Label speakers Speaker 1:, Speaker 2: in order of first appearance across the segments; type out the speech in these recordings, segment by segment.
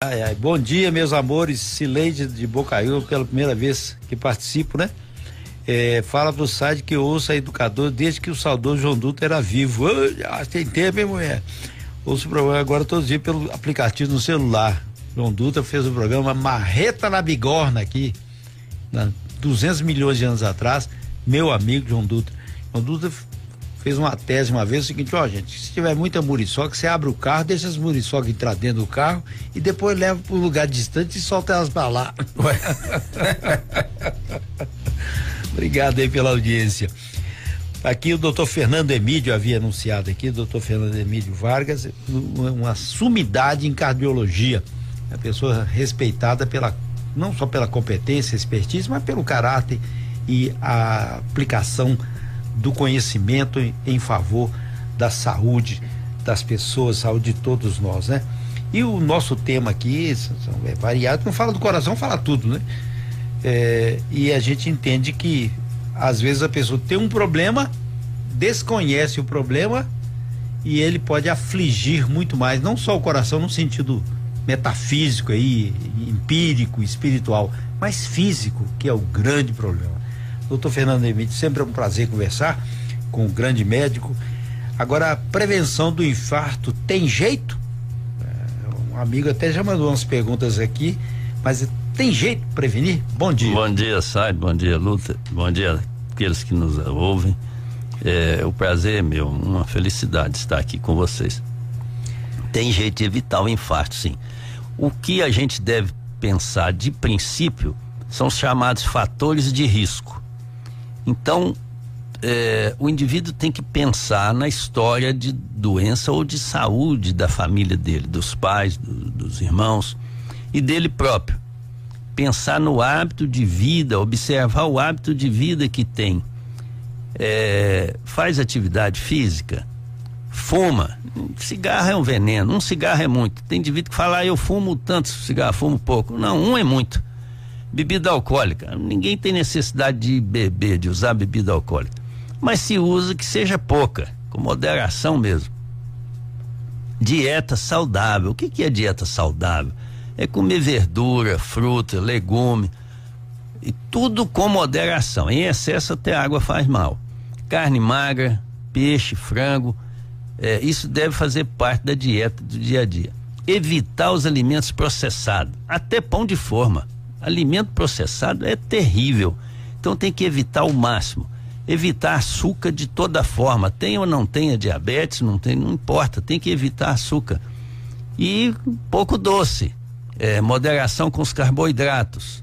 Speaker 1: Ai, ai. Bom dia, meus amores. Sileide de Bocaiúva, pela primeira vez que participo, né? É, fala pro site que eu ouço a educador desde que o saudoso João Dutra era vivo. Ah, tem tempo, hein, mulher? Ouço o programa agora todos os dias pelo aplicativo no celular. João Dutra fez o programa Marreta na Bigorna aqui, na 200 milhões de anos atrás. Meu amigo João Dutra. João Dutra fez uma tese uma vez, o seguinte, ó gente, se tiver muita muriçoca, você abre o carro, deixa as muriçocas entrar dentro do carro e depois leva para um lugar distante e solta elas para lá. Obrigado aí pela audiência. Aqui o doutor Fernando Emílio havia anunciado aqui, doutor Fernando Emílio Vargas, uma sumidade em cardiologia. É uma pessoa respeitada pela, não só pela competência, expertise, mas pelo caráter e a aplicação do conhecimento em, favor da saúde das pessoas, saúde de todos nós, né? E o nosso tema aqui é variado, não fala do coração, fala tudo, né? É, e a gente entende que às vezes a pessoa tem um problema, desconhece o problema e ele pode afligir muito mais, não só o coração no sentido metafísico aí, empírico, espiritual, mas físico, que é o grande problema. Doutor Fernando Emílio, sempre é um prazer conversar com um grande médico. Agora, a prevenção do infarto tem jeito? É, um amigo até já mandou umas perguntas aqui, mas tem jeito de prevenir? Bom dia.
Speaker 2: Bom dia, Said, bom dia, Luta, bom dia aqueles que nos ouvem. É, o prazer é meu, uma felicidade estar aqui com vocês. Tem jeito de evitar o infarto, sim. O que a gente deve pensar de princípio são os chamados fatores de risco. Então, é, o indivíduo tem que pensar na história de doença ou de saúde da família dele, dos pais, do, dos irmãos e dele próprio. Pensar no hábito de vida, observar o hábito de vida que tem. É, faz atividade física, fuma. Cigarro é um veneno, um cigarro é muito. Tem indivíduo que fala, ah, eu fumo tanto cigarro, fumo pouco. Não, um é muito. Bebida alcoólica. Ninguém tem necessidade de beber, de usar bebida alcoólica. Mas se usa que seja pouca, com moderação mesmo. Dieta saudável. O que, que é dieta saudável? É comer verdura, fruta, legume. E tudo com moderação. Em excesso até água faz mal. Carne magra, peixe, frango. É, isso deve fazer parte da dieta do dia a dia. Evitar os alimentos processados, até pão de forma Alimento processado é terrível. Então tem que evitar o máximo. Evitar açúcar de toda forma. Tem ou não tenha diabetes, não tem, não importa. Tem que evitar açúcar. E pouco doce. É, moderação com os carboidratos.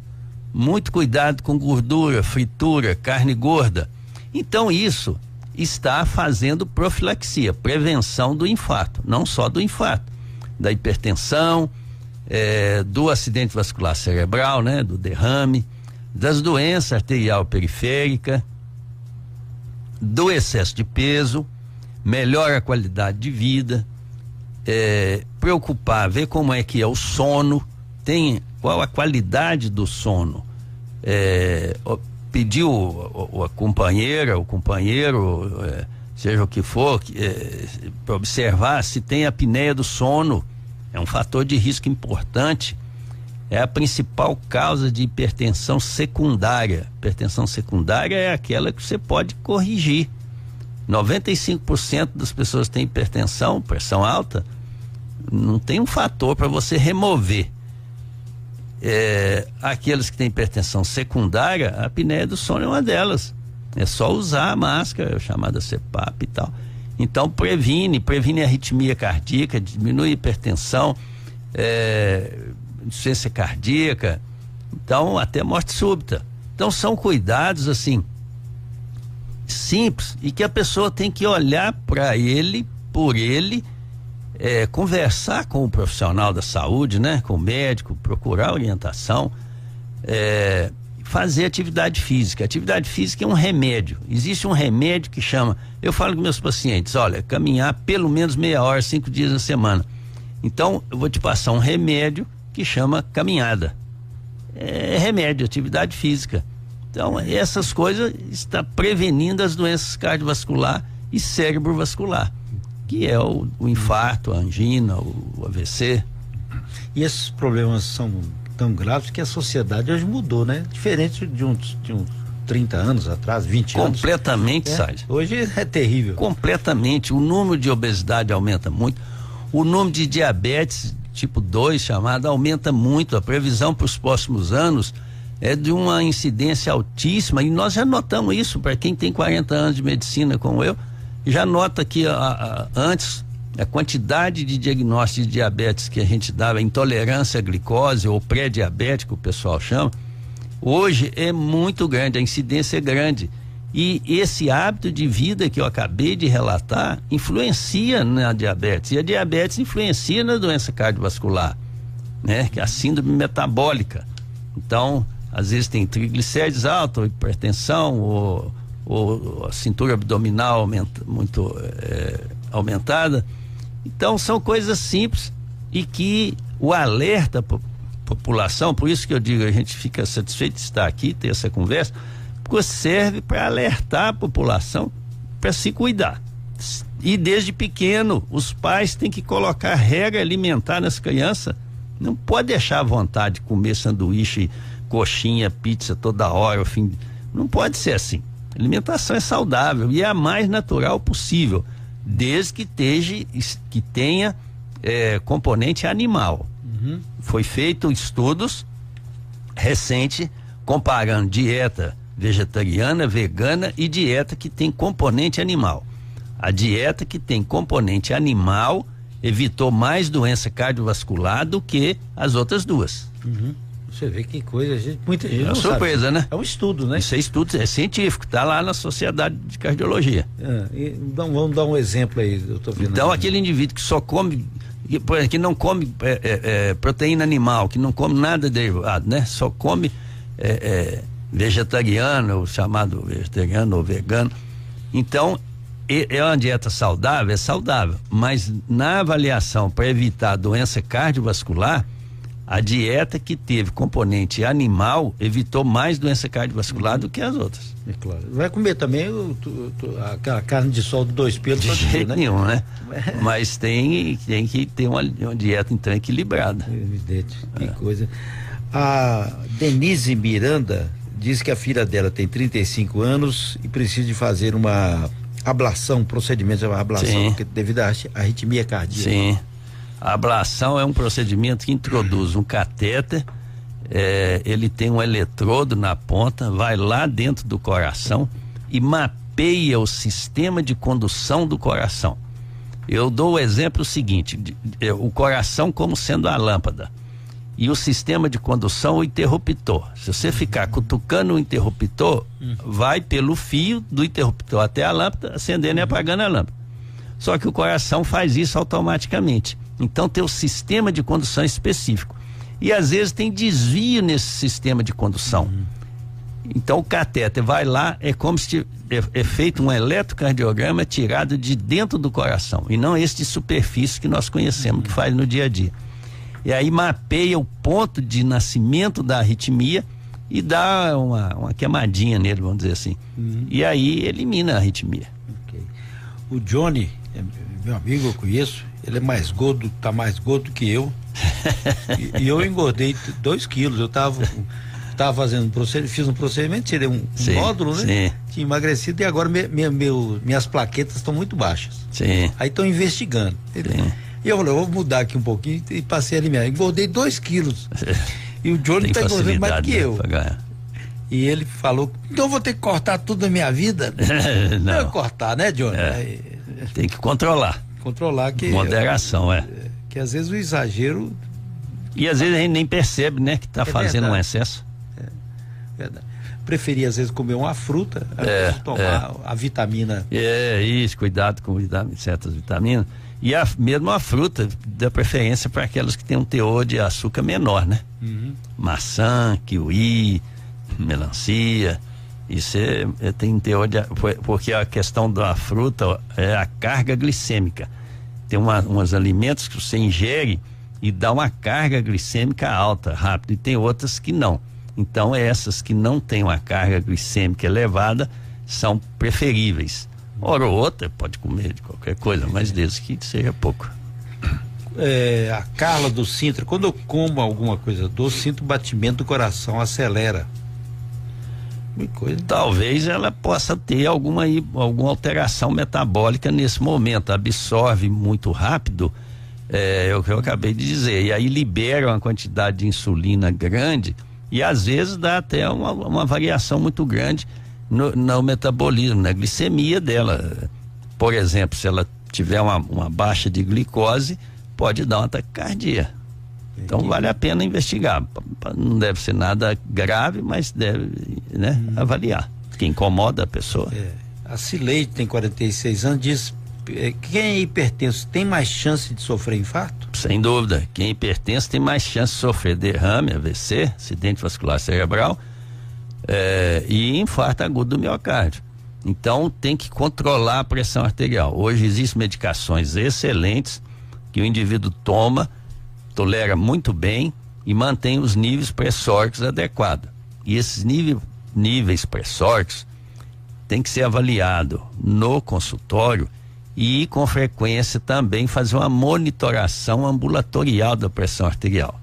Speaker 2: Muito cuidado com gordura, fritura, carne gorda. Então isso está fazendo profilaxia, prevenção do infarto, não só do infarto, da hipertensão, é, do acidente vascular cerebral, né, do derrame, das doenças arterial periférica, do excesso de peso, melhora a qualidade de vida, é, preocupar, ver como é que é o sono, tem qual a qualidade do sono. É, pediu o, a companheira, o companheiro, é, seja o que for, é, observar se tem apneia do sono é um fator de risco importante. É a principal causa de hipertensão secundária. Hipertensão secundária é aquela que você pode corrigir. 95% das pessoas têm hipertensão, pressão alta, não tem um fator para você remover. É, aqueles que têm hipertensão secundária, a apneia do sono é uma delas. É só usar a máscara, chamada CPAP e tal. Então previne, previne arritmia cardíaca, diminui a hipertensão, é, insuficiência cardíaca, então até morte súbita. Então são cuidados assim simples e que a pessoa tem que olhar para ele, por ele, é, conversar com o profissional da saúde, né, com o médico, procurar orientação. É, fazer atividade física. Atividade física é um remédio. Existe um remédio que chama. Eu falo com meus pacientes: olha, caminhar pelo menos meia hora, cinco dias na semana. Então, eu vou te passar um remédio que chama caminhada. É remédio, atividade física. Então, essas coisas está prevenindo as doenças cardiovascular e cérebro vascular, que é o, o infarto, a angina, o, o AVC.
Speaker 1: E esses problemas são tão graves que a sociedade hoje mudou, né? Diferente de uns, de uns 30 anos atrás, 20
Speaker 2: anos. Completamente,
Speaker 1: é, Hoje é terrível.
Speaker 2: Completamente. O número de obesidade aumenta muito. O número de diabetes tipo 2 chamada aumenta muito. A previsão para os próximos anos é de uma incidência altíssima e nós já notamos isso para quem tem 40 anos de medicina como eu, já nota que a, a, antes a quantidade de diagnóstico de diabetes que a gente dava, intolerância à glicose ou pré-diabético, o pessoal chama, hoje é muito grande, a incidência é grande. E esse hábito de vida que eu acabei de relatar influencia na diabetes. E a diabetes influencia na doença cardiovascular, né? Que é a síndrome metabólica. Então, às vezes tem triglicérides altos, hipertensão, ou, ou a cintura abdominal aumenta, muito é, aumentada. Então são coisas simples e que o alerta população, por isso que eu digo, a gente fica satisfeito de estar aqui, ter essa conversa, porque serve para alertar a população para se cuidar. E desde pequeno, os pais têm que colocar regra alimentar nas crianças. Não pode deixar à vontade de comer sanduíche coxinha, pizza toda hora, fim. Não pode ser assim. A alimentação é saudável e é a mais natural possível, desde que, teja, que tenha é, componente animal. Uhum. Foi feito estudos recentes comparando dieta vegetariana, vegana e dieta que tem componente animal. A dieta que tem componente animal evitou mais doença cardiovascular do que as outras duas.
Speaker 1: Uhum. Você vê que coisa, gente, muita gente. É
Speaker 2: uma surpresa,
Speaker 1: sabe.
Speaker 2: né?
Speaker 1: É um estudo, né?
Speaker 2: Isso é estudo, é científico, está lá na Sociedade de Cardiologia.
Speaker 1: É, então, vamos dar um exemplo aí, doutor
Speaker 2: Fernando. Então, aquele indivíduo que só come, que, não come é, é, é, proteína animal, que não come nada derivado, né? Só come é, vegetariano, chamado vegetariano ou vegano. Então, é uma dieta saudável? É saudável, mas na avaliação para evitar doença cardiovascular, a dieta que teve componente animal evitou mais doença cardiovascular do que as outras.
Speaker 1: É claro. Vai comer também o, a, a, carne de sol de dois pelos?
Speaker 2: De jeito né? nenhum, né? Mas tem, tem que ter uma, uma dieta então equilibrada.
Speaker 1: Evidente, que é. coisa. A Denise Miranda diz que a filha dela tem 35 anos e precisa de fazer uma ablação, procedimento de ablação, devido à arritmia cardíaca.
Speaker 2: Sim. A ablação é um procedimento que introduz um catéter, é, ele tem um eletrodo na ponta, vai lá dentro do coração e mapeia o sistema de condução do coração. Eu dou o exemplo seguinte: de, de, o coração como sendo a lâmpada e o sistema de condução o interruptor. Se você ficar cutucando o interruptor, vai pelo fio do interruptor até a lâmpada, acendendo e apagando a lâmpada. Só que o coração faz isso automaticamente. Então tem o sistema de condução específico. E às vezes tem desvio nesse sistema de condução. Uhum. Então o catéter vai lá, é como se é, é, feito um eletrocardiograma tirado de dentro do coração, e não esse de superfície que nós conhecemos, uhum. que faz no dia a dia. E aí mapeia o ponto de nascimento da arritmia e dá uma, uma queimadinha nele, vamos dizer assim. Uhum. E aí elimina a arritmia.
Speaker 1: Okay. O Johnny, é meu amigo, eu conheço, ele é mais gordo, tá mais gordo que eu. e, e, eu engordei dois quilos. Eu tava, tava fazendo um procedimento, fiz um procedimento, tirei um, um módulo, né? Sim. Tinha emagrecido e agora me, me, meu, minhas plaquetas estão muito baixas.
Speaker 2: Sim.
Speaker 1: Aí estão investigando. Sim. E eu falei, eu vou mudar aqui um pouquinho e passei a alimentar. Engordei dois quilos. E o Johnny está engordando mais que eu. E ele falou, então eu vou ter que cortar tudo na minha vida?
Speaker 2: não. Não
Speaker 1: é cortar, né, Johnny?
Speaker 2: É. Tem que controlar
Speaker 1: controlar que
Speaker 2: moderação é,
Speaker 1: é que às vezes o exagero
Speaker 2: e às vezes a gente nem percebe né que está é fazendo verdade. um excesso. É,
Speaker 1: verdade. Preferir às vezes comer uma fruta é, tomar é. a vitamina.
Speaker 2: É isso cuidado com certas vitaminas. E a, mesmo a fruta dá preferência para aquelas que têm um teor de açúcar menor né? Uhum. maçã kiwi melancia isso é, é, tem teor de. Porque a questão da fruta é a carga glicêmica. Tem uma, uns alimentos que você ingere e dá uma carga glicêmica alta, rápido, e tem outras que não. Então, essas que não têm uma carga glicêmica elevada são preferíveis. Hora ou outra, pode comer de qualquer coisa, mas desde que seja pouco.
Speaker 1: é, a Carla do Sintra, quando eu como alguma coisa doce, sinto o batimento do coração, acelera.
Speaker 2: Coisa. Talvez ela possa ter alguma, alguma alteração metabólica nesse momento, absorve muito rápido, é, é o que eu acabei de dizer, e aí libera uma quantidade de insulina grande e às vezes dá até uma, uma variação muito grande no, no, metabolismo, na glicemia dela. Por exemplo, se ela tiver uma, uma baixa de glicose, pode dar uma taquicardia. Então vale a pena investigar. Não deve ser nada grave, mas deve né, hum. avaliar. Que incomoda a pessoa. É.
Speaker 1: A Cileide tem 46 anos, diz é, quem é hipertenso tem mais chance de sofrer infarto?
Speaker 2: Sem dúvida. Quem é hipertenso tem mais chance de sofrer derrame, AVC, acidente vascular cerebral é, e infarto agudo do miocárdio. Então tem que controlar a pressão arterial. Hoje existem medicações excelentes que o indivíduo toma tolera muito bem e mantém os níveis pressóricos adequados. E esses níveis, níveis pressóricos tem que ser avaliado no consultório e com frequência também fazer uma monitoração ambulatorial da pressão arterial.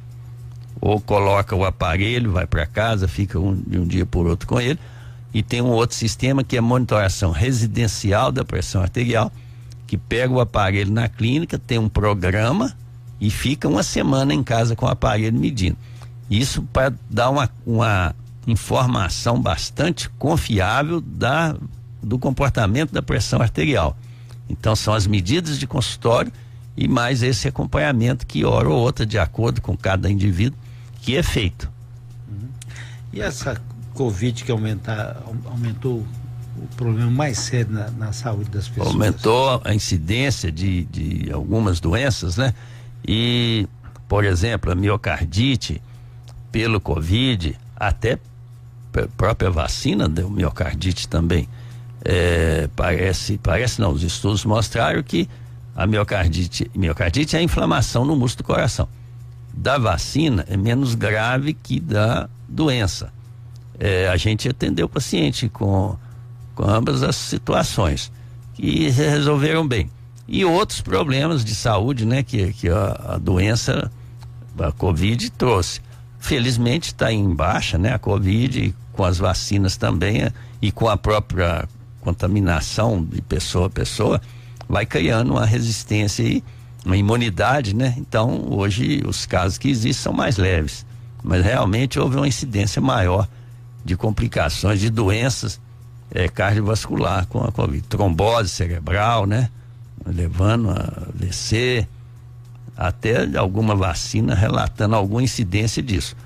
Speaker 2: Ou coloca o aparelho, vai para casa, fica um, de um dia por outro com ele, e tem um outro sistema que é monitoração residencial da pressão arterial, que pega o aparelho na clínica, tem um programa e fica uma semana em casa com o aparelho medindo. Isso para dar uma, uma informação bastante confiável da, do comportamento da pressão arterial. Então são as medidas de consultório e mais esse acompanhamento que hora ou outra, de acordo com cada indivíduo, que é feito.
Speaker 1: Uhum. E essa Covid que aumentar, aumentou o problema mais sério na, na, saúde das pessoas?
Speaker 2: Aumentou a incidência de, de algumas doenças, né? E, por exemplo, a miocardite pelo Covid, até a própria vacina deu miocardite também. É, parece, parece não, os estudos mostraram que a miocardite, miocardite é a inflamação no músculo do coração. Da vacina é menos grave que da doença. É, a gente atendeu o paciente com, com ambas as situações e resolveram bem e outros problemas de saúde, né, que, que a, a doença, a Covid trouxe. Felizmente está em baixa, né, a Covid, com as vacinas também e com a própria contaminação de pessoa a pessoa, vai criando uma resistência e uma imunidade, né? Então, hoje os casos que existem são mais leves, mas realmente houve uma incidência maior de complicações de doenças é, cardiovascular com a Covid, trombose cerebral, né? Levando a AVC, até alguma vacina relatando alguma incidência disso.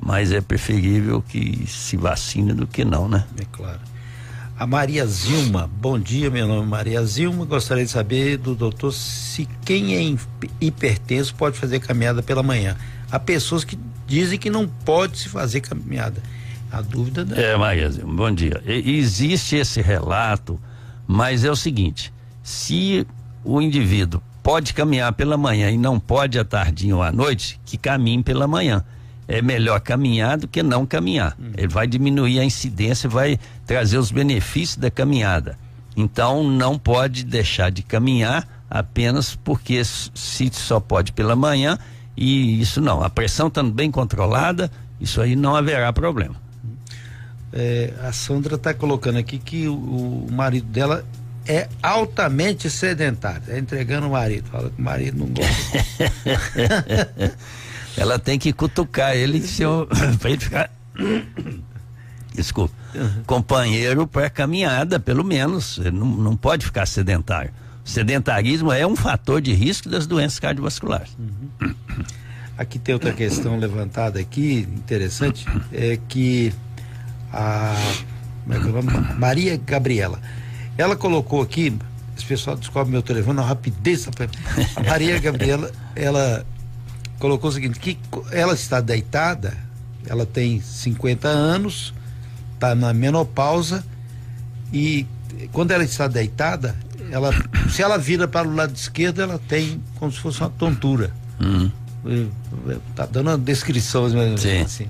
Speaker 2: Mas é preferível que se vacine do que não, né?
Speaker 1: É claro. A Maria Zilma, bom dia, meu nome é Maria Zilma. Gostaria de saber do doutor se quem é hipertenso pode fazer caminhada pela manhã. Há pessoas que dizem que não pode se fazer caminhada. A dúvida da...
Speaker 2: É, Maria Zilma, bom dia. E, existe esse relato, mas é o seguinte: se o indivíduo pode caminhar pela manhã e não pode à tardinha ou à noite, que caminhe pela manhã. É melhor caminhar do que não caminhar. Hum. Ele vai diminuir a incidência, vai trazer os benefícios da caminhada. Então não pode deixar de caminhar apenas porque se só pode pela manhã e isso não. A pressão estando bem controlada, isso aí não haverá problema.
Speaker 1: É, a Sandra está colocando aqui que o, o marido dela é altamente sedentária. Está entregando o marido. Fala que o marido não gosta.
Speaker 2: Ela tem que cutucar ele para ele ficar. Desculpa. Companheiro para caminhada, pelo menos. Ele não, não pode ficar sedentário. O sedentarismo é um fator de risco das doenças cardiovasculares. Uhum.
Speaker 1: Aqui tem outra questão levantada aqui, interessante, é que a é Maria Gabriela ela colocou aqui, esse pessoal descobre meu telefone na rapidez. A Maria Gabriela, ela colocou o seguinte, que ela está deitada, ela tem 50 anos, está na menopausa e quando ela está deitada, ela, se ela vira para o lado esquerdo, ela tem como se fosse uma tontura. Uhum. Tá dando uma descrição assim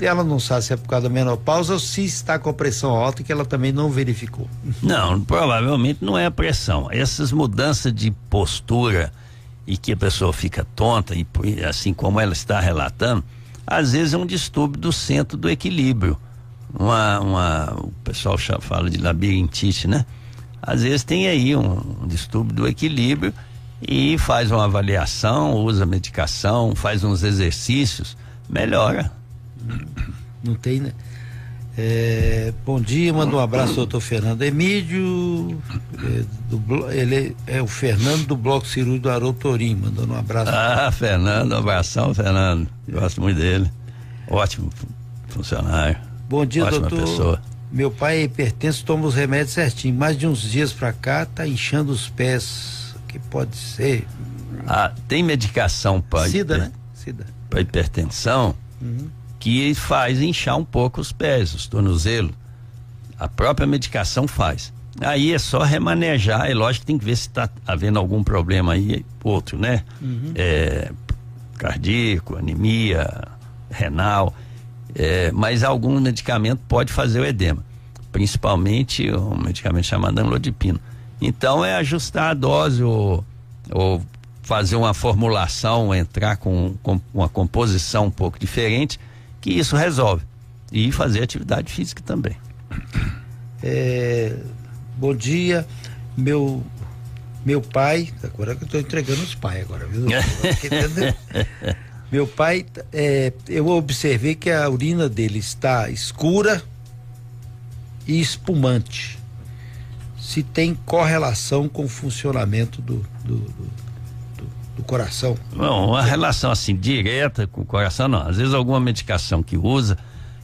Speaker 1: ela não sabe se é por causa da menopausa ou se está com a pressão alta que ela também não verificou.
Speaker 2: Não, provavelmente não é a pressão. Essas mudanças de postura e que a pessoa fica tonta, e assim como ela está relatando, às vezes é um distúrbio do centro do equilíbrio. Uma, uma, o pessoal fala de labirintite, né? Às vezes tem aí um, um distúrbio do equilíbrio e faz uma avaliação, usa medicação, faz uns exercícios, melhora.
Speaker 1: Não tem, né? É, bom dia, manda um abraço ao doutor Fernando Emílio. É, do, ele é, o Fernando do Bloco Cirúrgico do Haroldo Torim, mandando um abraço.
Speaker 2: Ah, Fernando, um abração, Fernando. Gosto muito dele. Ótimo funcionário.
Speaker 1: Bom dia,
Speaker 2: Ótima
Speaker 1: doutor.
Speaker 2: Pessoa.
Speaker 1: Meu pai é hipertenso, toma os remédios certinho. Mais de uns dias pra cá, tá inchando os pés. O que pode ser?
Speaker 2: Ah, tem medicação para
Speaker 1: Sida, hiper... né? Sida.
Speaker 2: Para hipertensão. Uhum que faz inchar um pouco os pés, os tornozelos. A própria medicação faz. Aí é só remanejar, é lógico que tem que ver se está havendo algum problema aí, outro, né? Uhum. É, cardíaco, anemia, renal, é, mas algum medicamento pode fazer o edema, principalmente um medicamento chamado amlodipino. Então é ajustar a dose ou, ou fazer uma formulação, entrar com, com uma composição um pouco diferente que isso resolve. E fazer atividade física também.
Speaker 1: É, bom dia, meu meu pai, agora que eu estou entregando os pais agora, viu? meu pai, é, eu observei que a urina dele está escura e espumante. Se tem correlação com o funcionamento do, do, do do coração?
Speaker 2: Não, uma relação assim direta com o coração não. Às vezes alguma medicação que usa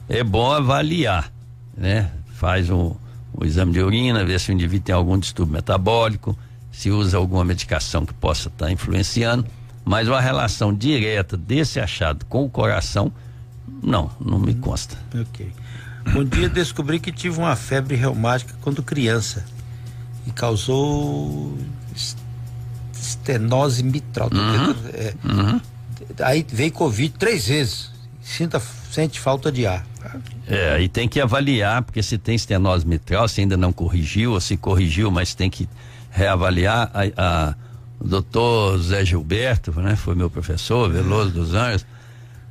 Speaker 2: é bom avaliar, né? Faz um, um exame de urina, ver se o indivíduo tem algum distúrbio metabólico, se usa alguma medicação que possa estar tá influenciando, mas uma relação direta desse achado com o coração, não, não me consta.
Speaker 1: Ok. Um dia descobri que tive uma febre reumática quando criança e causou estenose mitral.
Speaker 2: Uhum. É, uhum.
Speaker 1: Aí veio Covid três vezes. Sinta, sente falta de ar.
Speaker 2: É, aí tem que avaliar, porque se tem estenose mitral, se ainda não corrigiu, ou se corrigiu, mas tem que reavaliar. A, a, o doutor Zé Gilberto, né, foi meu professor, Veloso dos Anjos,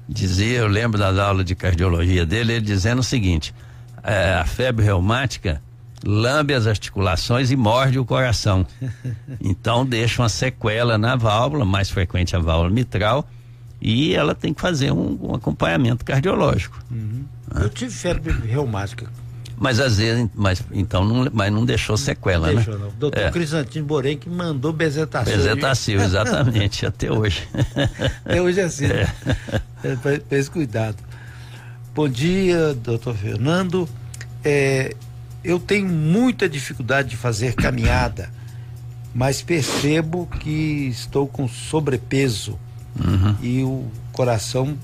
Speaker 2: dizia, eu lembro das aulas de cardiologia dele, ele dizendo o seguinte: é, a febre reumática lambe as articulações e morde o coração. Então deixa uma sequela na válvula, mais frequente a válvula mitral, e ela tem que fazer um, um acompanhamento cardiológico.
Speaker 1: Uhum. Eu tive febre reumática.
Speaker 2: Mas às vezes, mas então não, mas não deixou sequela, não
Speaker 1: né?
Speaker 2: deixou,
Speaker 1: né? Não. Doutor é. Crisantino Borém que mandou bezetacil.
Speaker 2: Bezetacil, exatamente, até hoje.
Speaker 1: Até hoje é assim. É. Né? esse cuidado. Bom dia, doutor Fernando. É, eu tenho muita dificuldade de fazer caminhada, mas percebo que estou com sobrepeso
Speaker 2: uhum.
Speaker 1: e o coração.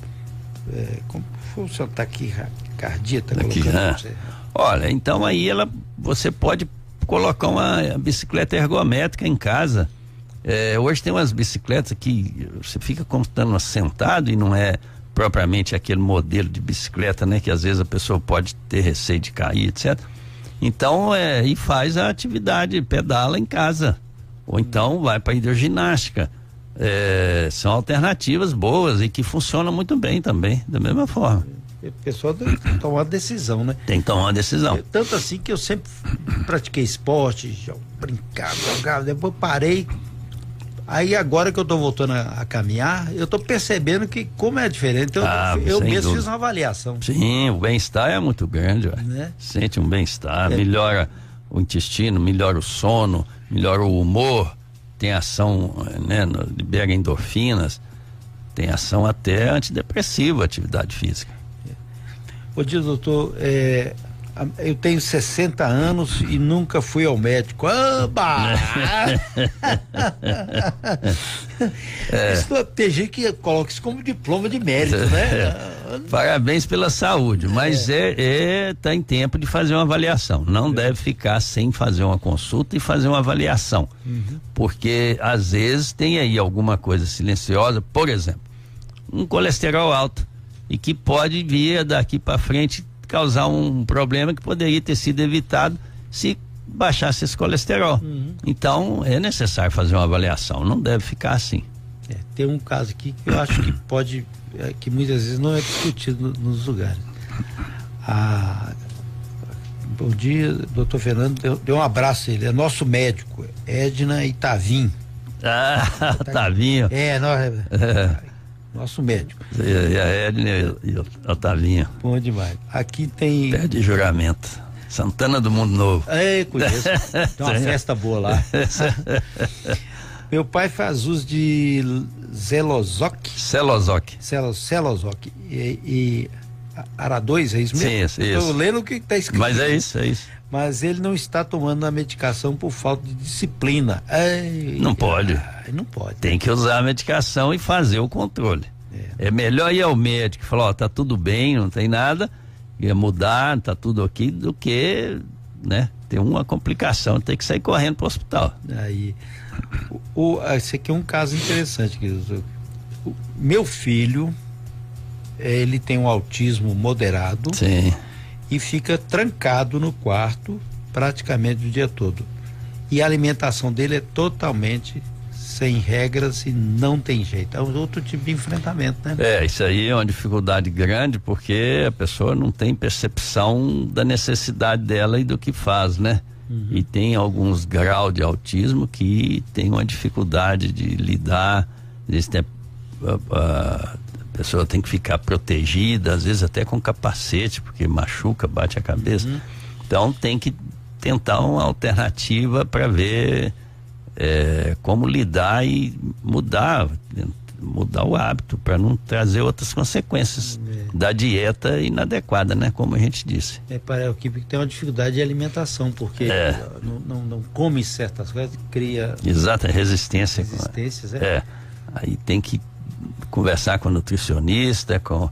Speaker 1: É, como o senhor está aqui, cardíaco, tá
Speaker 2: aqui, colocando. Né? Olha, então aí ela, você pode colocar uma bicicleta ergométrica em casa. É, hoje tem umas bicicletas que você fica estando sentado e não é propriamente aquele modelo de bicicleta, né? Que às vezes a pessoa pode ter receio de cair, etc. Então, é, e faz a atividade, pedala em casa. Ou então vai para hidroginástica. É, são alternativas boas e que funcionam muito bem também, da mesma forma.
Speaker 1: O pessoal tem que tomar uma decisão, né?
Speaker 2: Tem que tomar uma decisão.
Speaker 1: tanto assim que eu sempre pratiquei esporte, brincava, jogava, depois parei, Aí agora que eu estou voltando a, a, caminhar, eu estou percebendo que como é diferente. Então ah, eu mesmo dúvida. fiz uma avaliação.
Speaker 2: Sim, o bem-estar é muito grande. Né? Sente um bem-estar, é. melhora o intestino, melhora o sono, melhora o humor, tem ação, né, libera endorfinas, tem ação até antidepressiva, atividade física.
Speaker 1: Ô dia, doutor, é, eu tenho 60 anos e nunca fui ao médico. Amba! é. Isso, tem gente que coloca isso como diploma de mérito, né?
Speaker 2: Parabéns pela saúde, mas é. é, é tá em tempo de fazer uma avaliação. Não é. deve ficar sem fazer uma consulta e fazer uma avaliação. Uhum. Porque às vezes tem aí alguma coisa silenciosa, por exemplo, um colesterol alto e que pode vir daqui para frente causar um problema que poderia ter sido evitado se baixasse esse colesterol. Uhum. Então é necessário fazer uma avaliação, não deve ficar assim.
Speaker 1: É, tem um caso aqui que eu acho que pode, é, que muitas vezes não é discutido nos lugares. Ah, bom dia, doutor Fernando, deu, deu um abraço ele, é nosso médico, Edna Itavim.
Speaker 2: Ah, Tavinho.
Speaker 1: É, nós, é. Nosso médico.
Speaker 2: E a Edna e o Otavinho.
Speaker 1: Bom demais. Aqui tem.
Speaker 2: Pede juramento. Santana do Mundo Novo.
Speaker 1: É, conheço. Tem uma festa boa lá. Meu pai faz uso de Zelozoc.
Speaker 2: Celozoc.
Speaker 1: Celozoc. E, e Ara2, é isso mesmo?
Speaker 2: Sim, isso.
Speaker 1: Estou lendo o que está escrito.
Speaker 2: Mas é isso, é isso.
Speaker 1: Mas ele não está tomando a medicação por falta de disciplina.
Speaker 2: Não pode.
Speaker 1: Ai, não pode.
Speaker 2: Tem que usar a medicação e fazer o controle. É, é melhor ir ao médico e falar, ó, tá tudo bem, não tem nada, ia mudar, tá tudo ok, do que, né, ter uma complicação, ter que sair correndo para o hospital.
Speaker 1: Aí, o, o, esse aqui é um caso interessante, querido. O, meu filho, ele tem um autismo moderado.
Speaker 2: Sim.
Speaker 1: E fica trancado no quarto praticamente o dia todo. E a alimentação dele é totalmente sem regras e não tem jeito. É um outro tipo de enfrentamento, né?
Speaker 2: É, isso aí é uma dificuldade grande porque a pessoa não tem percepção da necessidade dela e do que faz, né? Uhum. E tem alguns graus de autismo que tem uma dificuldade de lidar, às tem, a, a, pessoa tem que ficar protegida, às vezes até com capacete, porque machuca, bate a cabeça. Uhum. Então tem que tentar uma alternativa para ver é, como lidar e mudar, mudar o hábito para não trazer outras consequências é. da dieta inadequada, né? Como a gente disse.
Speaker 1: É para a equipe que tem uma dificuldade de alimentação, porque é. não, não, não, come certas coisas, cria.
Speaker 2: Exato, resistência.
Speaker 1: Resistências, é.
Speaker 2: é. Aí tem que conversar com o nutricionista, com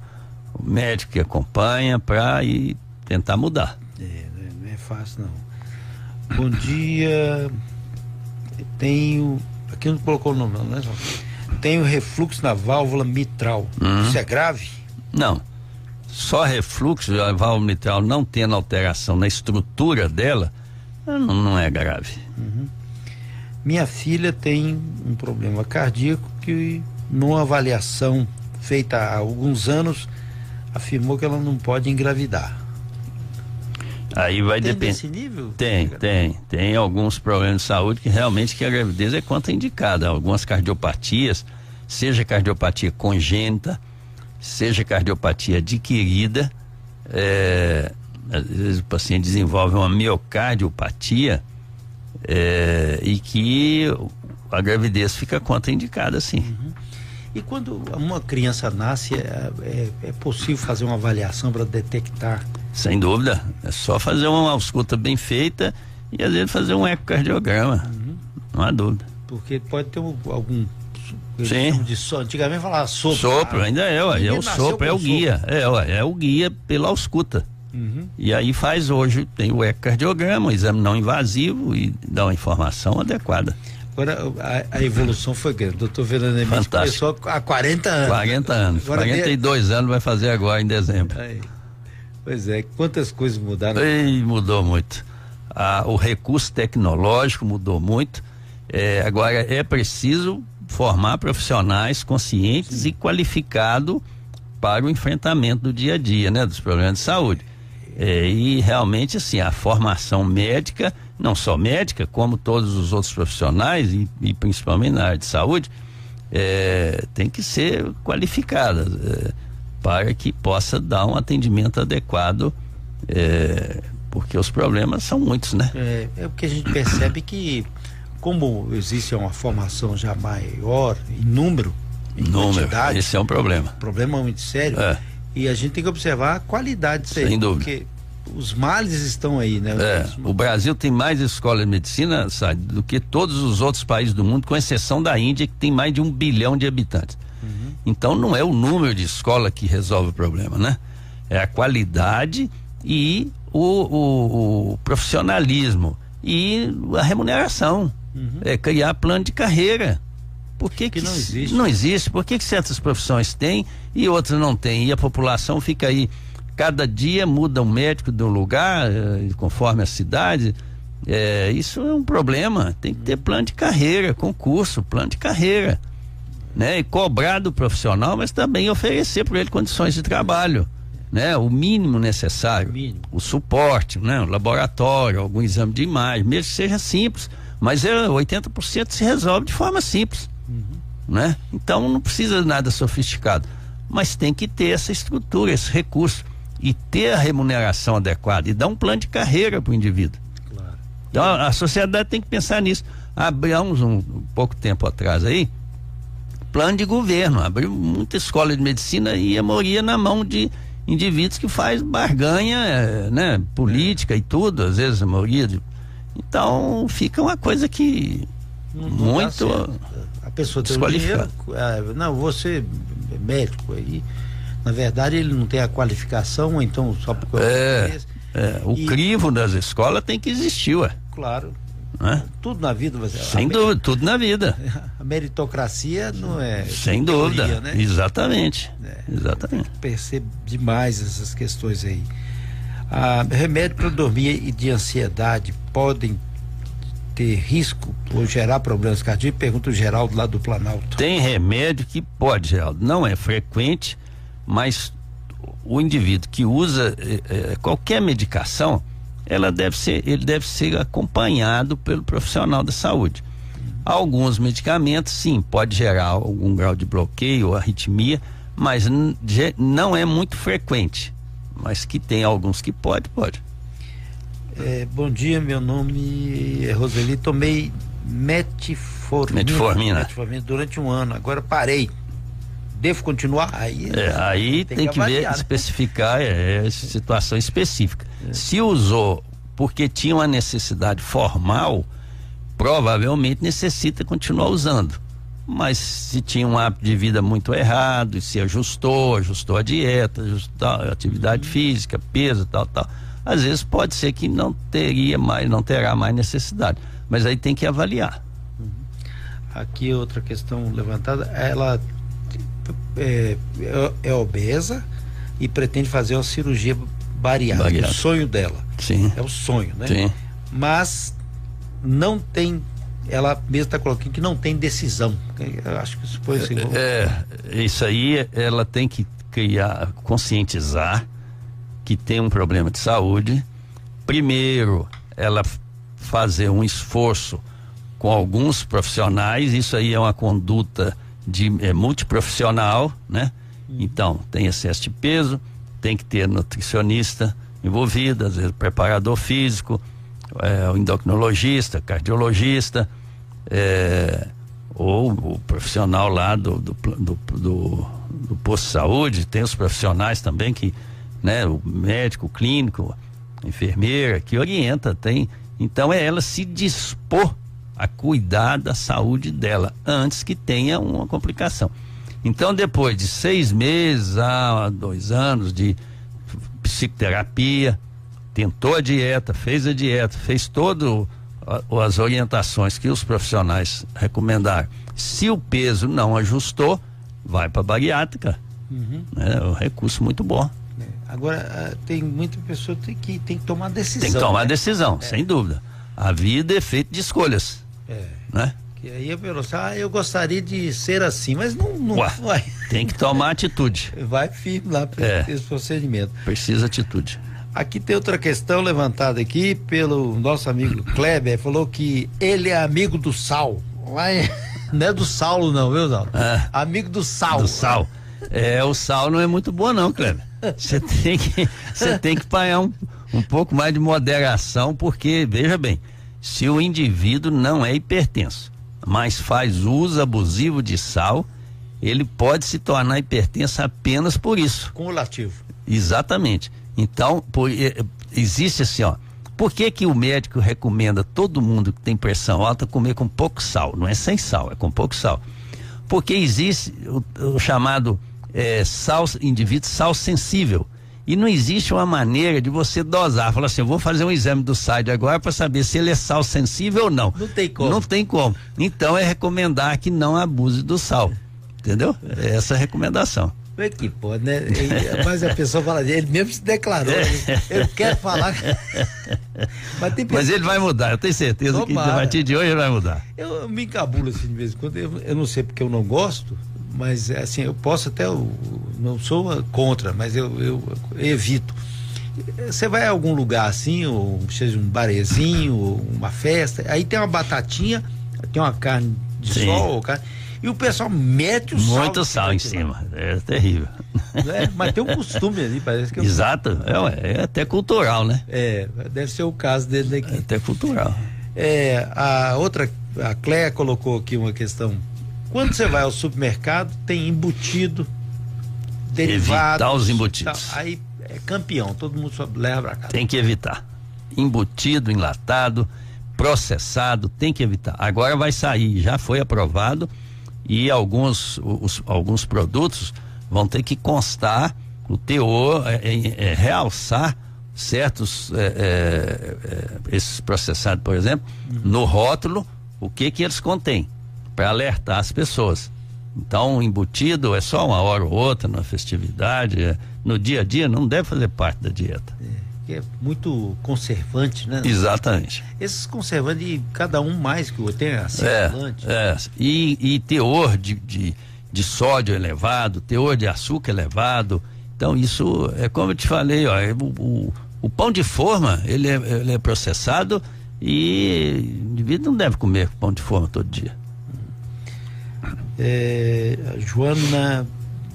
Speaker 2: o médico que acompanha, para ir tentar mudar.
Speaker 1: É, não é fácil não. Bom dia tenho. Aqui não colocou o nome, não é? Tenho refluxo na válvula mitral. Uhum. Isso é grave?
Speaker 2: Não. Só refluxo, a válvula mitral não tendo alteração na estrutura dela, não, não é grave.
Speaker 1: Uhum. Minha filha tem um problema cardíaco que, numa avaliação feita há alguns anos, afirmou que ela não pode engravidar.
Speaker 2: Aí vai
Speaker 1: depender. Tem nível?
Speaker 2: Tem, tem. Tem alguns problemas de saúde que realmente que a gravidez é contraindicada. Algumas cardiopatias, seja cardiopatia congênita, seja cardiopatia adquirida, é, às vezes o paciente desenvolve uma miocardiopatia é, e que a gravidez fica contraindicada, sim. Uhum.
Speaker 1: E quando uma criança nasce, é, é, é possível fazer uma avaliação para detectar
Speaker 2: sem dúvida. É só fazer uma ausculta bem feita e às vezes fazer um ecocardiograma. Uhum. Não há dúvida.
Speaker 1: Porque pode ter algum.
Speaker 2: Sim.
Speaker 1: De so, antigamente falava sopro.
Speaker 2: Sopro, ainda é, é o sopro, é o guia. Sopro. É, ué, é o guia pela ausculta. Uhum. E aí faz hoje, tem o ecocardiograma, o exame não invasivo e dá uma informação adequada.
Speaker 1: Agora, a, a, evolução foi grande. O doutor Fernando Emílio começou há 40 anos.
Speaker 2: 40 anos. Agora 42 anos vai fazer agora em dezembro. Aí.
Speaker 1: Pois é, quantas coisas mudaram?
Speaker 2: Ei, mudou muito. Ah, o recurso tecnológico mudou muito. É, agora é preciso formar profissionais conscientes Sim. e qualificados para o enfrentamento do dia a dia, né, dos problemas de saúde. É, e realmente assim a formação médica, não só médica, como todos os outros profissionais e, e principalmente na área de saúde, é, tem que ser qualificada. É, para que possa dar um atendimento adequado, é, porque os problemas são muitos, né?
Speaker 1: É, é o que a gente percebe que, como existe uma formação já maior em número, em número, quantidade,
Speaker 2: esse é um problema.
Speaker 1: Problema muito sério. É. E a gente tem que observar a qualidade disso
Speaker 2: Sem
Speaker 1: aí,
Speaker 2: dúvida.
Speaker 1: porque os males estão aí, né?
Speaker 2: É, o Brasil tem mais escolas de medicina, sabe, do que todos os outros países do mundo, com exceção da Índia, que tem mais de um bilhão de habitantes. Então não é o número de escola que resolve o problema, né? É a qualidade e o, o, o profissionalismo e a remuneração. Uhum. É criar plano de carreira. Por que, que, que não existe? Não existe. Por que, que certas profissões têm e outras não têm? E a população fica aí. Cada dia muda um médico de um lugar, eh, conforme a cidade. É, isso é um problema. Tem que ter plano de carreira, concurso, plano de carreira. né? E cobrar do profissional, mas também oferecer para ele condições de trabalho, né? O mínimo necessário, mínimo. o suporte, né? O laboratório, algum exame de imagem, mesmo que seja simples, mas é 80% se resolve de forma simples, uhum. né? Então não precisa de nada sofisticado, mas tem que ter essa estrutura, esse recurso e ter a remuneração adequada e dar um plano de carreira para o indivíduo. Claro. Então a, a, sociedade tem que pensar nisso. Abrimos um, um pouco tempo atrás aí, plano de governo, abriu muita escola de medicina e moria na mão de indivíduos que faz barganha, eh, né, política e tudo, às vezes a maioria de... então fica uma coisa que não, não muito
Speaker 1: a pessoa tem dinheiro, ah, não, você é médico aí, na verdade ele não tem a qualificação, então só porque
Speaker 2: é, é, o e, crivo das escolas tem que existir, ué.
Speaker 1: Claro. É? Tudo na vida você.
Speaker 2: Sem dúvida, tudo na vida.
Speaker 1: A meritocracia não é.
Speaker 2: Sem dúvida. Teoria, né? Exatamente. É, Exatamente.
Speaker 1: Percebe demais essas questões aí. Ah, remédio para dormir e de ansiedade podem ter risco ou gerar problemas cardíacos? Pergunta o Geraldo lá do Planalto.
Speaker 2: Tem remédio que pode, Geraldo. Não é frequente, mas o indivíduo que usa é, qualquer medicação ela deve ser, ele deve ser acompanhado pelo profissional da saúde. Alguns medicamentos, sim, pode gerar algum grau de bloqueio ou arritmia, mas não é muito frequente. Mas que tem alguns que pode, pode.
Speaker 1: É, bom dia, meu nome é Roseli. Tomei metformina, metformina. metformina durante um ano. Agora parei devo continuar?
Speaker 2: Aí, é, aí tem, tem, que, que avaliar, ver, né? especificar é, é, situação específica. É. Se usou porque tinha uma necessidade formal, provavelmente necessita continuar usando. Mas se tinha um hábito de vida muito errado, e se ajustou, ajustou a dieta, ajustou a atividade uhum. física, peso, tal, tal, às vezes pode ser que não teria mais, não terá mais necessidade. Mas aí tem que avaliar. Uhum.
Speaker 1: Aqui outra questão levantada, ela é, é, é obesa e pretende fazer uma cirurgia bariátrica. bariátrica. O sonho dela.
Speaker 2: Sim.
Speaker 1: É o sonho, né?
Speaker 2: Sim.
Speaker 1: Mas não tem ela mesma está colocando que não tem decisão. Eu acho que isso foi assim.
Speaker 2: É, isso aí ela tem que criar, conscientizar que tem um problema de saúde. Primeiro, ela fazer um esforço com alguns profissionais, isso aí é uma conduta de é, multiprofissional, né? Uhum. Então, tem excesso de peso, tem que ter nutricionista envolvido, às vezes preparador físico, é, o endocrinologista, cardiologista, é, ou o profissional lá do, do, do, do, do posto de saúde, tem os profissionais também que, né, o médico, o clínico, a enfermeira, que orienta, tem. Então é ela se dispor a cuidar da saúde dela antes que tenha uma complicação. Então, depois de seis meses a dois anos de psicoterapia, tentou a dieta, fez a dieta, fez todas as orientações que os profissionais recomendaram. Se o peso não ajustou, vai para bariátrica. Uhum. É um recurso muito bom.
Speaker 1: É. Agora, ah, tem muita pessoa que tem que tomar decisão.
Speaker 2: Tem que tomar né? decisão, é. sem dúvida. A vida é feita de escolhas. É. Né?
Speaker 1: Que aí eu falo assim, ah, eu gostaria de ser assim, mas não, não Ué, vai.
Speaker 2: Tem que tomar atitude.
Speaker 1: Vai firme lá para é. esse procedimento.
Speaker 2: Precisa atitude.
Speaker 1: Aqui tem outra questão levantada aqui pelo nosso amigo Kleber, falou que ele é amigo do sal. Não é do Saulo não, viu, Saulo? É. Amigo do sal.
Speaker 2: Do sal. É, o sal não é muito bom não, Kleber. Você tem que, você tem que pagar um, um pouco mais de moderação, porque, veja bem, se o indivíduo não é hipertenso, mas faz uso abusivo de sal, ele pode se tornar hipertenso apenas por isso.
Speaker 1: Cumulativo.
Speaker 2: Exatamente. Então, por, existe assim, ó. Por que, que o médico recomenda todo mundo que tem pressão alta comer com pouco sal? Não é sem sal, é com pouco sal. Porque existe o, o chamado é, sal, indivíduo sal sensível. E não existe uma maneira de você dosar. Falar assim, eu vou fazer um exame do SAID agora para saber se ele é sal sensível ou não.
Speaker 1: Não tem como.
Speaker 2: Não tem como. Então é recomendar que não abuse do sal. Entendeu? É essa a recomendação.
Speaker 1: Como é que pode, né? Mas a pessoa fala, ele mesmo se declarou, né? ele quer falar.
Speaker 2: Mas, Mas, ele vai mudar, eu tenho certeza Tomara. que a partir de hoje ele vai mudar.
Speaker 1: Eu, eu me encabulo assim de vez em quando, eu, eu, não sei porque eu não gosto, mas assim, eu posso até, eu, não sou contra, mas eu, eu, eu evito. Você vai a algum lugar assim, ou seja um barezinho, ou uma festa, aí tem uma batatinha, tem uma carne de Sim. sol, carne, e o pessoal mete o
Speaker 2: Muito sal. Muito sal em cima. É terrível.
Speaker 1: É, mas tem um costume ali, parece que.
Speaker 2: Exato. É, é, até cultural, né?
Speaker 1: É, deve ser o caso dele aqui.
Speaker 2: É até cultural.
Speaker 1: É, a outra, a Cléia colocou aqui uma questão. Quando você vai ao supermercado, tem embutido, derivado.
Speaker 2: Evitar os embutidos.
Speaker 1: Tá, aí é campeão, todo mundo só leva pra casa.
Speaker 2: Tem que evitar. Embutido, enlatado, processado, tem que evitar. Agora vai sair, já foi aprovado e alguns, os, alguns produtos vão ter que constar o teor, é, é, é realçar certos é, é, é, esses processados, por exemplo, uhum. no rótulo o que que eles contêm para alertar as pessoas. Então, embutido é só uma hora ou outra na festividade, no dia a dia não deve fazer parte da dieta.
Speaker 1: É, é muito conservante, né?
Speaker 2: Exatamente.
Speaker 1: Esses conservantes, cada um mais que o outro, tem
Speaker 2: acidulante. É, é. E, e teor de, de, de, sódio elevado, teor de açúcar elevado. Então, isso é como eu te falei, ó, é o, o, o pão de forma, ele é, ele é processado e o indivíduo não deve comer pão de forma todo dia.
Speaker 1: É, Joana,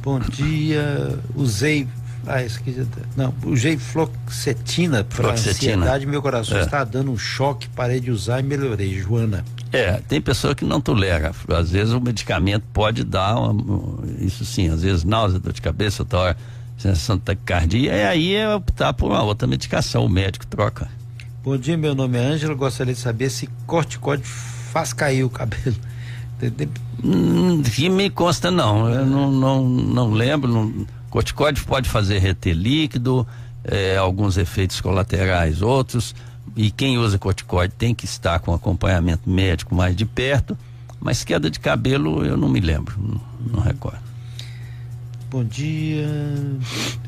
Speaker 1: bom dia. Usei. Ah, tá, não, usei fluoxetina para ansiedade. Meu coração é. está dando um choque. Parei de usar e melhorei. Joana.
Speaker 2: É, tem pessoa que não tolera. Às vezes o medicamento pode dar uma, isso sim, às vezes náusea, dor de cabeça, hora, sensação de taquicardia. E aí é optar por uma outra medicação. O médico troca.
Speaker 1: Bom dia, meu nome é Ângela. Gostaria de saber se corticóide faz cair o cabelo.
Speaker 2: Hum, que me consta não, eu não, não, não lembro. Não, corticóide pode fazer reter líquido, é, alguns efeitos colaterais, outros. E quem usa corticóide tem que estar com acompanhamento médico mais de perto. Mas queda de cabelo eu não me lembro, não, não recordo.
Speaker 1: Bom dia.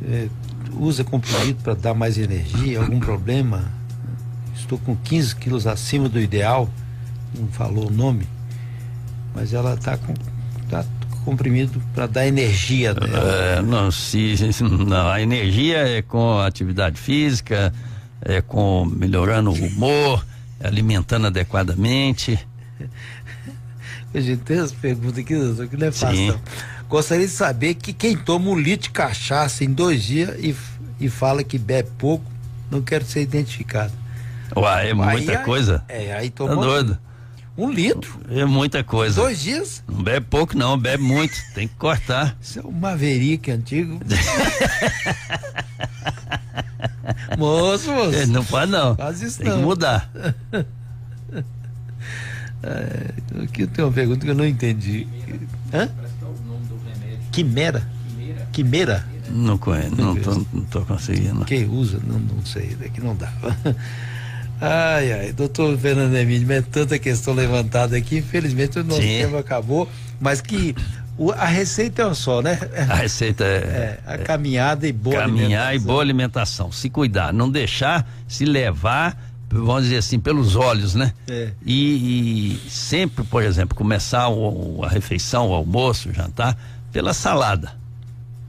Speaker 1: É, usa comprimido para dar mais energia? Algum problema? Estou com 15 quilos acima do ideal. Não falou o nome mas ela está com tá comprimido para dar energia
Speaker 2: dela. É, não, se, não, a energia é com atividade física, é com melhorando o humor, alimentando adequadamente.
Speaker 1: A gente tem as perguntas aqui, doutor, que não é fácil. Não. Gostaria de saber que quem toma um litro de cachaça em dois dias e, e fala que bebe pouco, não quero ser identificado.
Speaker 2: Uai, é muita
Speaker 1: aí,
Speaker 2: coisa.
Speaker 1: É, aí tomou. Tá doido. Um litro?
Speaker 2: É muita coisa.
Speaker 1: Dois dias?
Speaker 2: Não bebe pouco, não, bebe muito. Tem que cortar.
Speaker 1: Isso é um Maverick antigo. moço, moço.
Speaker 2: É, não pode, não. Faz isso Tem não. que mudar.
Speaker 1: É, aqui tem uma pergunta que eu não entendi. Hã? Quimera? Quimera?
Speaker 2: Não conheço, não, não, tô, não tô conseguindo.
Speaker 1: Quem usa? Não, não sei, daqui não dá. Ai, ai, doutor Fernando Emílio, é tanta questão levantada aqui, infelizmente o nosso Sim. tempo acabou, mas que o, a receita é um só, né?
Speaker 2: A receita é,
Speaker 1: é a caminhada e boa
Speaker 2: caminhar alimentação. Caminhar e boa alimentação, se cuidar, não deixar se levar, vamos dizer assim, pelos olhos, né? É. E, e, sempre, por exemplo, começar o, a refeição, o almoço, o jantar, pela salada,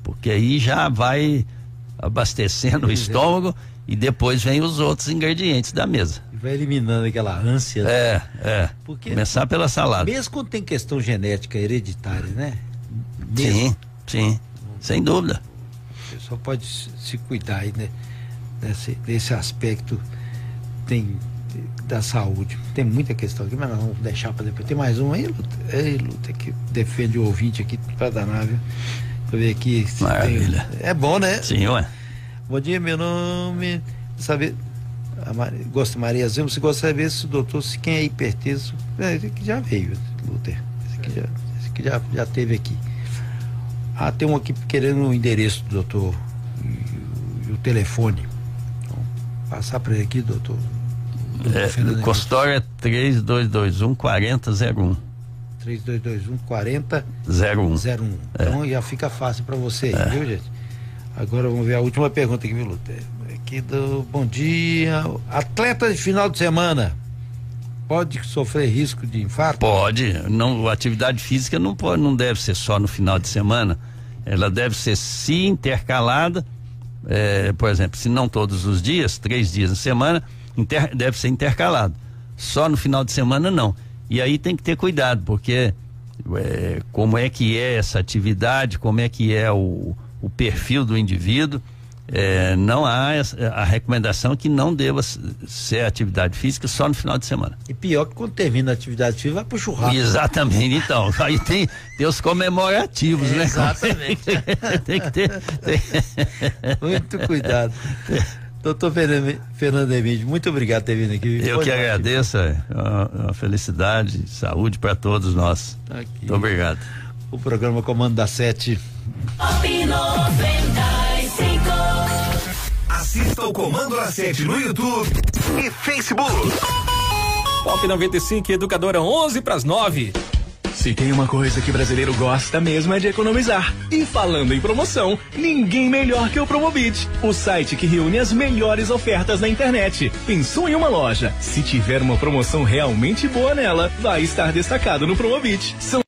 Speaker 2: porque aí já vai abastecendo o estômago e depois vem os outros ingredientes da mesa.
Speaker 1: Vai eliminando aquela ânsia.
Speaker 2: É, é. Porque Começar pela salada.
Speaker 1: Mesmo quando tem questão genética hereditária, né?
Speaker 2: Mesmo. Sim, sim. Sem dúvida.
Speaker 1: A pessoa pode se cuidar aí, né? Desse, desse aspecto tem da saúde. Tem muita questão aqui, mas nós vamos deixar para depois. Tem mais um aí, Luta? Ei, Luta, que defende o ouvinte aqui para danar, viu? Pra ver aqui.
Speaker 2: Maravilha.
Speaker 1: Tem... É bom, né?
Speaker 2: Sim, ué.
Speaker 1: Bom dia, meu nome. Saber. Maria, gosto de Maria Zilma, você gosta de saber se o doutor, se quem é hipertenso. É, esse aqui já veio, Luther. Esse aqui já, esse aqui já, já teve aqui. Ah, tem um aqui querendo o endereço do doutor e, e o telefone. Então, passar para ele aqui,
Speaker 2: doutor. é, consultório é 3221 4001.
Speaker 1: 3221 40
Speaker 2: 01.
Speaker 1: 01. Então é. já fica fácil para você, é. viu, gente? Agora vamos ver a última pergunta aqui, viu, Lúcio? Aqui do bom dia. Atleta de final de semana pode sofrer risco de infarto?
Speaker 2: Pode. Não, a atividade física não pode, não deve ser só no final de semana. Ela deve ser se intercalada, é, por exemplo, se não todos os dias, três dias na semana, inter, deve ser intercalado. Só no final de semana não. E aí tem que ter cuidado, porque é, como é que é essa atividade, como é que é o, o perfil do indivíduo. É, não há a recomendação que não deva ser atividade física só no final de semana.
Speaker 1: E pior que quando termina a atividade física, vai pro churrasco.
Speaker 2: Exatamente, então. Aí tem, tem os comemorativos, é, né?
Speaker 1: Exatamente.
Speaker 2: tem que ter. Tem...
Speaker 1: Muito cuidado. Doutor Fernando Emílio, muito obrigado por ter vindo aqui.
Speaker 2: Eu que agradeço, é uma, uma felicidade, saúde para todos nós. Aqui. Muito obrigado.
Speaker 1: O programa Comando da Sete.
Speaker 3: Assista o Comando da Sete no YouTube e Facebook.
Speaker 4: Pop 95 Educadora 11 para as 9.
Speaker 5: Se tem uma coisa que brasileiro gosta mesmo é de economizar. E falando em promoção, ninguém melhor que o Promobit, o site que reúne as melhores ofertas na internet. Pensou em uma loja? Se tiver uma promoção realmente boa nela, vai estar destacado no Promobit. São